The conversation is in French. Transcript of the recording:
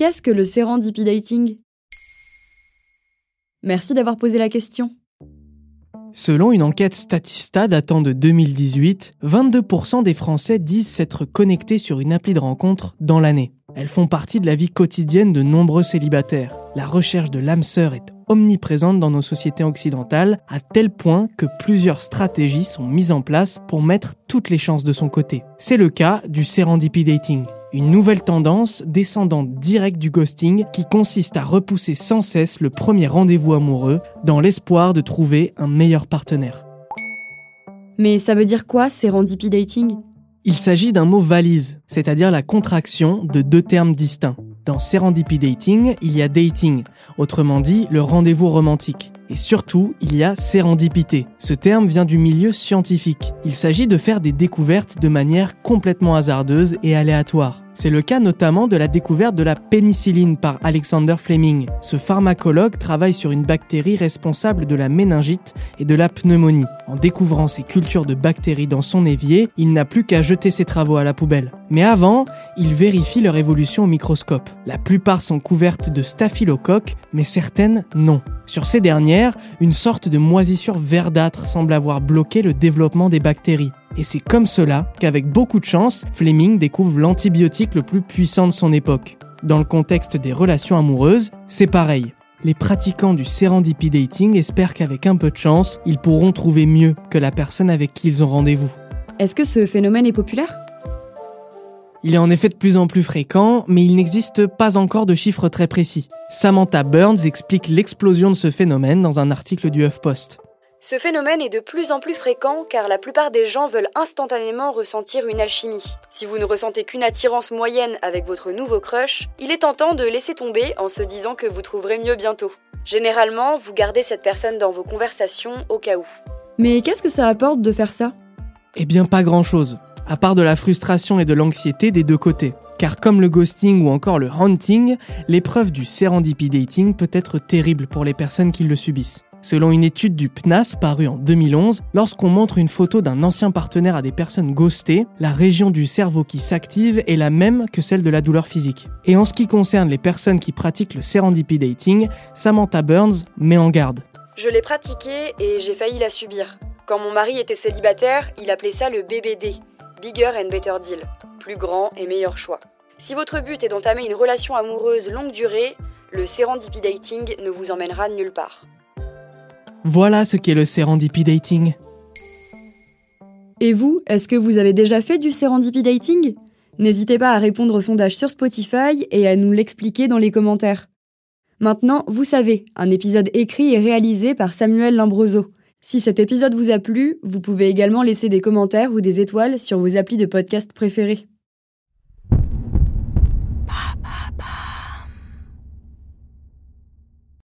Qu'est-ce que le serendipity dating? Merci d'avoir posé la question. Selon une enquête Statista datant de 2018, 22% des Français disent s'être connectés sur une appli de rencontre dans l'année. Elles font partie de la vie quotidienne de nombreux célibataires. La recherche de l'âme sœur est omniprésente dans nos sociétés occidentales, à tel point que plusieurs stratégies sont mises en place pour mettre toutes les chances de son côté. C'est le cas du serendipity dating une nouvelle tendance descendante direct du ghosting qui consiste à repousser sans cesse le premier rendez-vous amoureux dans l'espoir de trouver un meilleur partenaire. Mais ça veut dire quoi, serendipity dating? Il s'agit d'un mot valise, c'est-à-dire la contraction de deux termes distincts. Dans serendipity dating, il y a dating, autrement dit le rendez-vous romantique. Et surtout, il y a sérendipité. Ce terme vient du milieu scientifique. Il s'agit de faire des découvertes de manière complètement hasardeuse et aléatoire. C'est le cas notamment de la découverte de la pénicilline par Alexander Fleming. Ce pharmacologue travaille sur une bactérie responsable de la méningite et de la pneumonie. En découvrant ces cultures de bactéries dans son évier, il n'a plus qu'à jeter ses travaux à la poubelle. Mais avant, il vérifie leur évolution au microscope. La plupart sont couvertes de staphylocoques, mais certaines non. Sur ces dernières, une sorte de moisissure verdâtre semble avoir bloqué le développement des bactéries. Et c'est comme cela qu'avec beaucoup de chance, Fleming découvre l'antibiotique le plus puissant de son époque. Dans le contexte des relations amoureuses, c'est pareil. Les pratiquants du serendipity dating espèrent qu'avec un peu de chance, ils pourront trouver mieux que la personne avec qui ils ont rendez-vous. Est-ce que ce phénomène est populaire? Il est en effet de plus en plus fréquent, mais il n'existe pas encore de chiffres très précis. Samantha Burns explique l'explosion de ce phénomène dans un article du HuffPost. Ce phénomène est de plus en plus fréquent car la plupart des gens veulent instantanément ressentir une alchimie. Si vous ne ressentez qu'une attirance moyenne avec votre nouveau crush, il est tentant de laisser tomber en se disant que vous trouverez mieux bientôt. Généralement, vous gardez cette personne dans vos conversations au cas où. Mais qu'est-ce que ça apporte de faire ça? Eh bien pas grand-chose, à part de la frustration et de l'anxiété des deux côtés. Car comme le ghosting ou encore le hunting, l'épreuve du serendipity dating peut être terrible pour les personnes qui le subissent. Selon une étude du PNAS parue en 2011, lorsqu'on montre une photo d'un ancien partenaire à des personnes ghostées, la région du cerveau qui s'active est la même que celle de la douleur physique. Et en ce qui concerne les personnes qui pratiquent le serendipity dating, Samantha Burns met en garde. Je l'ai pratiqué et j'ai failli la subir. Quand mon mari était célibataire, il appelait ça le BBD, Bigger and Better Deal, plus grand et meilleur choix. Si votre but est d'entamer une relation amoureuse longue durée, le serendipity dating ne vous emmènera nulle part. Voilà ce qu'est le serendipity dating. Et vous, est-ce que vous avez déjà fait du serendipity dating? N'hésitez pas à répondre au sondage sur Spotify et à nous l'expliquer dans les commentaires. Maintenant, vous savez, un épisode écrit et réalisé par Samuel Limbroso. Si cet épisode vous a plu, vous pouvez également laisser des commentaires ou des étoiles sur vos applis de podcast préférés.